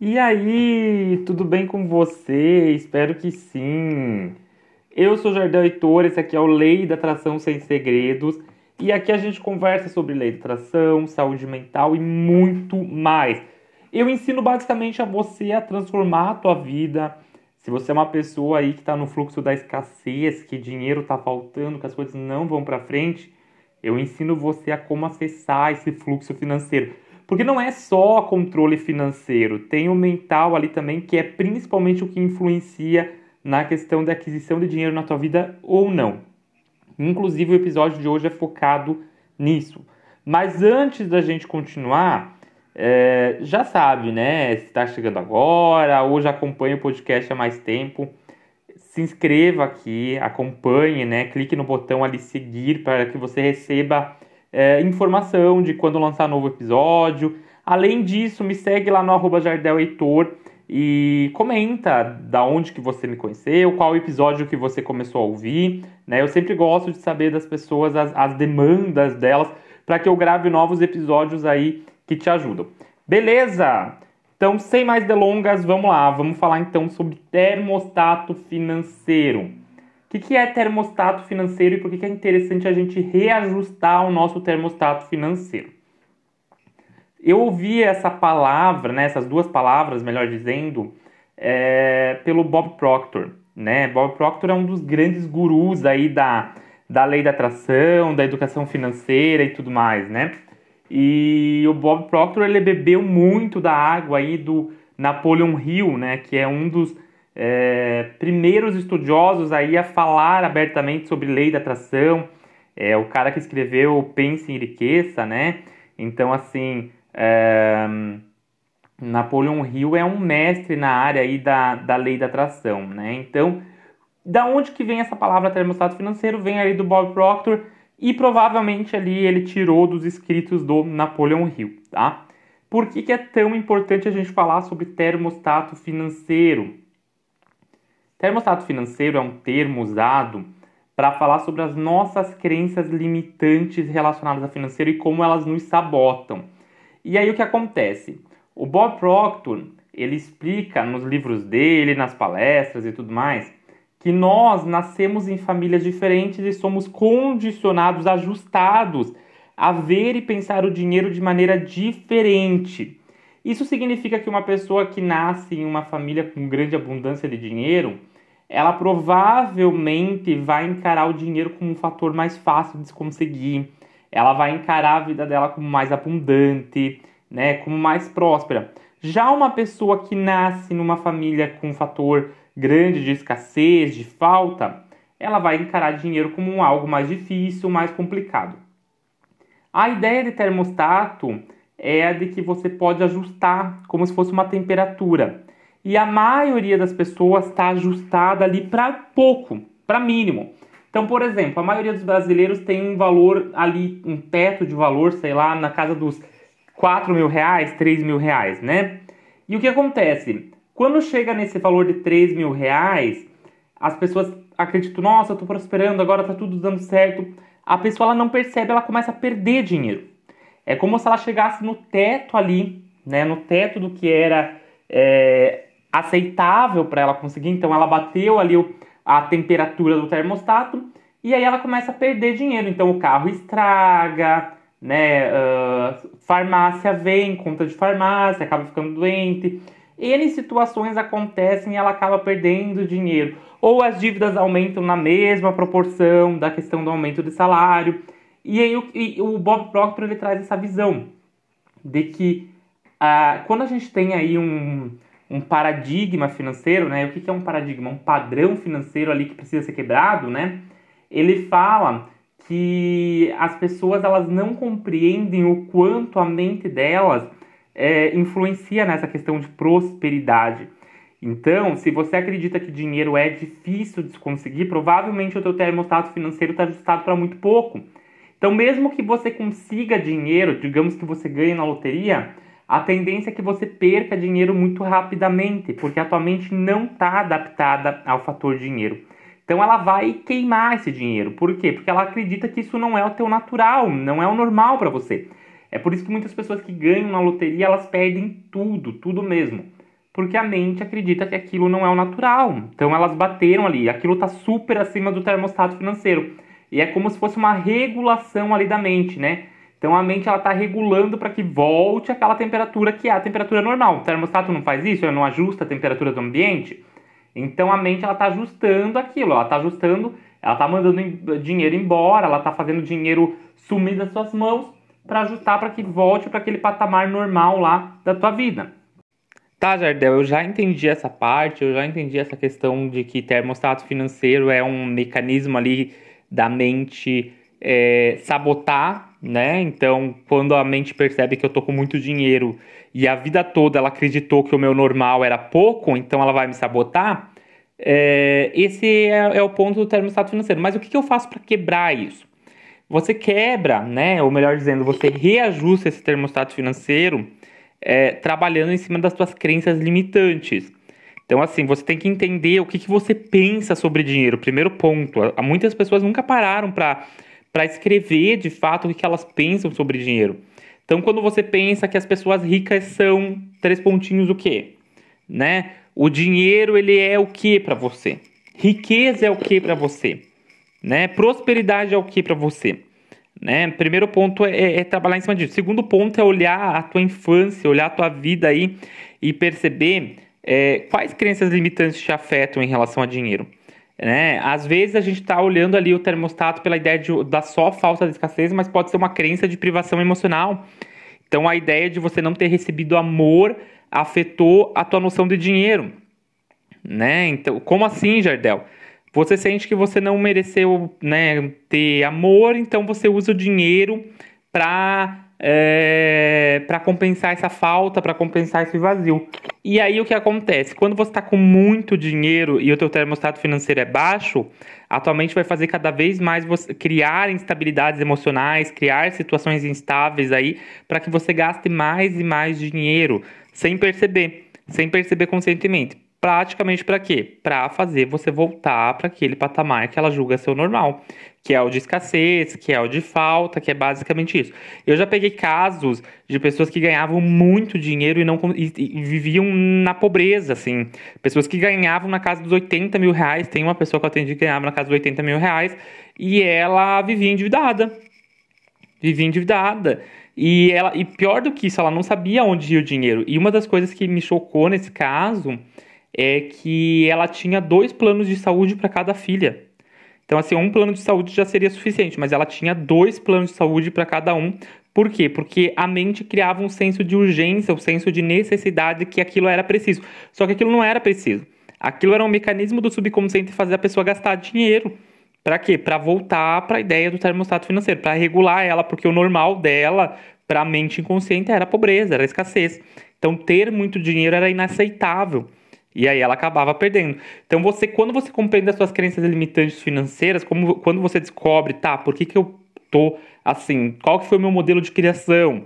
E aí, tudo bem com você? Espero que sim. Eu sou Jardel Heitor, esse aqui é o Lei da Atração Sem Segredos. E aqui a gente conversa sobre lei da atração, saúde mental e muito mais. Eu ensino basicamente a você a transformar a tua vida. Se você é uma pessoa aí que está no fluxo da escassez, que dinheiro está faltando, que as coisas não vão para frente, eu ensino você a como acessar esse fluxo financeiro. Porque não é só controle financeiro, tem o mental ali também, que é principalmente o que influencia na questão da aquisição de dinheiro na tua vida ou não. Inclusive, o episódio de hoje é focado nisso. Mas antes da gente continuar, é, já sabe, né? Se está chegando agora ou já acompanha o podcast há mais tempo, se inscreva aqui, acompanhe, né? Clique no botão ali seguir para que você receba é, informação de quando lançar novo episódio. Além disso, me segue lá no arroba Jardel Heitor e comenta da onde que você me conheceu, qual episódio que você começou a ouvir. Né? Eu sempre gosto de saber das pessoas as, as demandas delas para que eu grave novos episódios aí que te ajudam. Beleza? Então, sem mais delongas, vamos lá. Vamos falar então sobre termostato financeiro. O que, é termostato financeiro e por que é interessante a gente reajustar o nosso termostato financeiro? Eu ouvi essa palavra, né, essas duas palavras, melhor dizendo, é, pelo Bob Proctor. Né? Bob Proctor é um dos grandes gurus aí da, da lei da atração, da educação financeira e tudo mais, né? E o Bob Proctor ele bebeu muito da água aí do Napoleon Hill, né? Que é um dos é, primeiros estudiosos aí a falar abertamente sobre lei da atração, é o cara que escreveu Pense em Enriqueça, né? Então, assim, é, Napoleon Hill é um mestre na área aí da, da lei da atração, né? Então, da onde que vem essa palavra termostato financeiro? Vem ali do Bob Proctor e provavelmente ali ele tirou dos escritos do Napoleon Hill, tá? Por que, que é tão importante a gente falar sobre termostato financeiro? Termostato financeiro é um termo usado para falar sobre as nossas crenças limitantes relacionadas a financeiro e como elas nos sabotam. E aí o que acontece? O Bob Proctor, ele explica nos livros dele, nas palestras e tudo mais, que nós nascemos em famílias diferentes e somos condicionados, ajustados a ver e pensar o dinheiro de maneira diferente. Isso significa que uma pessoa que nasce em uma família com grande abundância de dinheiro, ela provavelmente vai encarar o dinheiro como um fator mais fácil de se conseguir. Ela vai encarar a vida dela como mais abundante, né, como mais próspera. Já uma pessoa que nasce numa família com um fator grande de escassez, de falta, ela vai encarar dinheiro como algo mais difícil, mais complicado. A ideia de termostato é a de que você pode ajustar como se fosse uma temperatura. E a maioria das pessoas está ajustada ali para pouco, para mínimo. Então, por exemplo, a maioria dos brasileiros tem um valor ali, um teto de valor, sei lá, na casa dos 4 mil reais, 3 mil reais, né? E o que acontece? Quando chega nesse valor de 3 mil reais, as pessoas acreditam, nossa, eu tô prosperando, agora tá tudo dando certo. A pessoa ela não percebe, ela começa a perder dinheiro. É como se ela chegasse no teto ali, né, no teto do que era é, aceitável para ela conseguir. Então ela bateu ali o, a temperatura do termostato e aí ela começa a perder dinheiro. Então o carro estraga, né, uh, farmácia vem, conta de farmácia, acaba ficando doente. N situações acontecem e ela acaba perdendo dinheiro. Ou as dívidas aumentam na mesma proporção da questão do aumento de salário. E aí o, e o Bob Proctor ele traz essa visão de que ah, quando a gente tem aí um, um paradigma financeiro, né? O que, que é um paradigma? Um padrão financeiro ali que precisa ser quebrado, né? Ele fala que as pessoas elas não compreendem o quanto a mente delas é, influencia nessa questão de prosperidade. Então, se você acredita que dinheiro é difícil de se conseguir, provavelmente o teu termostato financeiro está ajustado para muito pouco. Então, mesmo que você consiga dinheiro, digamos que você ganhe na loteria, a tendência é que você perca dinheiro muito rapidamente, porque a tua mente não está adaptada ao fator dinheiro. Então ela vai queimar esse dinheiro. Por quê? Porque ela acredita que isso não é o teu natural, não é o normal para você. É por isso que muitas pessoas que ganham na loteria, elas perdem tudo, tudo mesmo. Porque a mente acredita que aquilo não é o natural. Então elas bateram ali, aquilo está super acima do termostato financeiro. E é como se fosse uma regulação ali da mente, né? Então a mente ela está regulando para que volte aquela temperatura que é a temperatura normal. O termostato não faz isso, ele não ajusta a temperatura do ambiente. Então a mente ela está ajustando aquilo, ela está ajustando, ela está mandando dinheiro embora, ela está fazendo dinheiro sumir das suas mãos para ajustar para que volte para aquele patamar normal lá da tua vida. Tá, Jardel, eu já entendi essa parte, eu já entendi essa questão de que termostato financeiro é um mecanismo ali da mente é, sabotar, né? Então, quando a mente percebe que eu tô com muito dinheiro e a vida toda ela acreditou que o meu normal era pouco, então ela vai me sabotar. É, esse é, é, o ponto do termostato financeiro. Mas o que, que eu faço para quebrar isso? Você quebra, né? Ou melhor dizendo, você reajusta esse termostato financeiro é, trabalhando em cima das suas crenças limitantes. Então, assim, você tem que entender o que, que você pensa sobre dinheiro. Primeiro ponto. Muitas pessoas nunca pararam para escrever de fato o que, elas pensam sobre dinheiro. Então, quando você pensa que as pessoas ricas são três pontinhos, o quê? Né? O dinheiro ele é o que para você? Riqueza é o que para você? Né? Prosperidade é o que para você? Né? Primeiro ponto é, é, trabalhar em cima disso. Segundo ponto é olhar a tua infância, olhar a tua vida aí e perceber é, quais crenças limitantes te afetam em relação a dinheiro? Né? Às vezes a gente está olhando ali o termostato pela ideia de, da só falta de escassez, mas pode ser uma crença de privação emocional. Então a ideia de você não ter recebido amor afetou a tua noção de dinheiro. Né? Então, como assim, Jardel? Você sente que você não mereceu né, ter amor, então você usa o dinheiro para é, para compensar essa falta, para compensar esse vazio. E aí o que acontece? Quando você está com muito dinheiro e o teu termostato financeiro é baixo, atualmente vai fazer cada vez mais você criar instabilidades emocionais, criar situações instáveis aí, para que você gaste mais e mais dinheiro sem perceber, sem perceber conscientemente praticamente para quê? Para fazer você voltar para aquele patamar que ela julga ser normal, que é o de escassez, que é o de falta, que é basicamente isso. Eu já peguei casos de pessoas que ganhavam muito dinheiro e não e, e viviam na pobreza, assim. Pessoas que ganhavam na casa dos 80 mil reais. Tem uma pessoa que eu atendi que ganhava na casa dos 80 mil reais e ela vivia endividada. Vivia endividada. E, ela, e pior do que isso, ela não sabia onde ia o dinheiro. E uma das coisas que me chocou nesse caso é que ela tinha dois planos de saúde para cada filha. Então, assim, um plano de saúde já seria suficiente, mas ela tinha dois planos de saúde para cada um. Por quê? Porque a mente criava um senso de urgência, um senso de necessidade que aquilo era preciso. Só que aquilo não era preciso. Aquilo era um mecanismo do subconsciente fazer a pessoa gastar dinheiro. Para quê? Para voltar para a ideia do termostato financeiro, para regular ela, porque o normal dela, para a mente inconsciente, era pobreza, era escassez. Então, ter muito dinheiro era inaceitável. E aí ela acabava perdendo. Então você, quando você compreende as suas crenças limitantes financeiras, como, quando você descobre, tá, por que, que eu tô assim? Qual que foi o meu modelo de criação?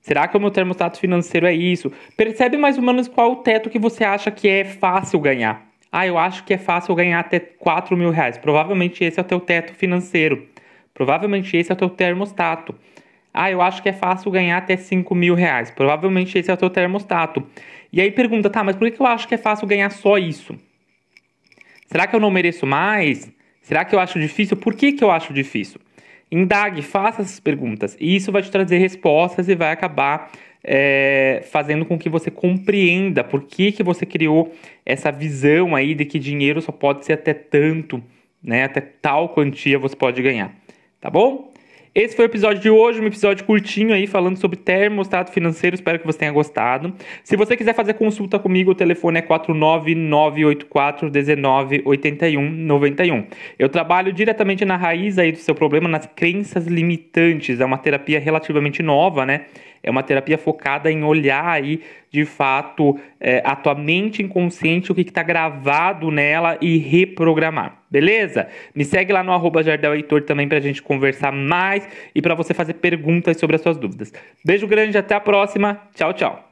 Será que o meu termostato financeiro é isso? Percebe mais ou menos qual o teto que você acha que é fácil ganhar. Ah, eu acho que é fácil ganhar até 4 mil reais. Provavelmente esse é o teu teto financeiro. Provavelmente esse é o teu termostato. Ah, eu acho que é fácil ganhar até 5 mil reais. Provavelmente esse é o teu termostato. E aí pergunta, tá, mas por que eu acho que é fácil ganhar só isso? Será que eu não mereço mais? Será que eu acho difícil? Por que, que eu acho difícil? Indague, faça essas perguntas. E isso vai te trazer respostas e vai acabar é, fazendo com que você compreenda por que, que você criou essa visão aí de que dinheiro só pode ser até tanto, né? Até tal quantia você pode ganhar. Tá bom? Esse foi o episódio de hoje, um episódio curtinho aí falando sobre termostato financeiro. Espero que você tenha gostado. Se você quiser fazer consulta comigo, o telefone é 49984198191. Eu trabalho diretamente na raiz aí do seu problema, nas crenças limitantes. É uma terapia relativamente nova, né? É uma terapia focada em olhar aí, de fato, é, a tua mente inconsciente, o que está gravado nela e reprogramar. Beleza? Me segue lá no arroba Jardel Heitor também para a gente conversar mais e para você fazer perguntas sobre as suas dúvidas. Beijo grande, até a próxima. Tchau, tchau.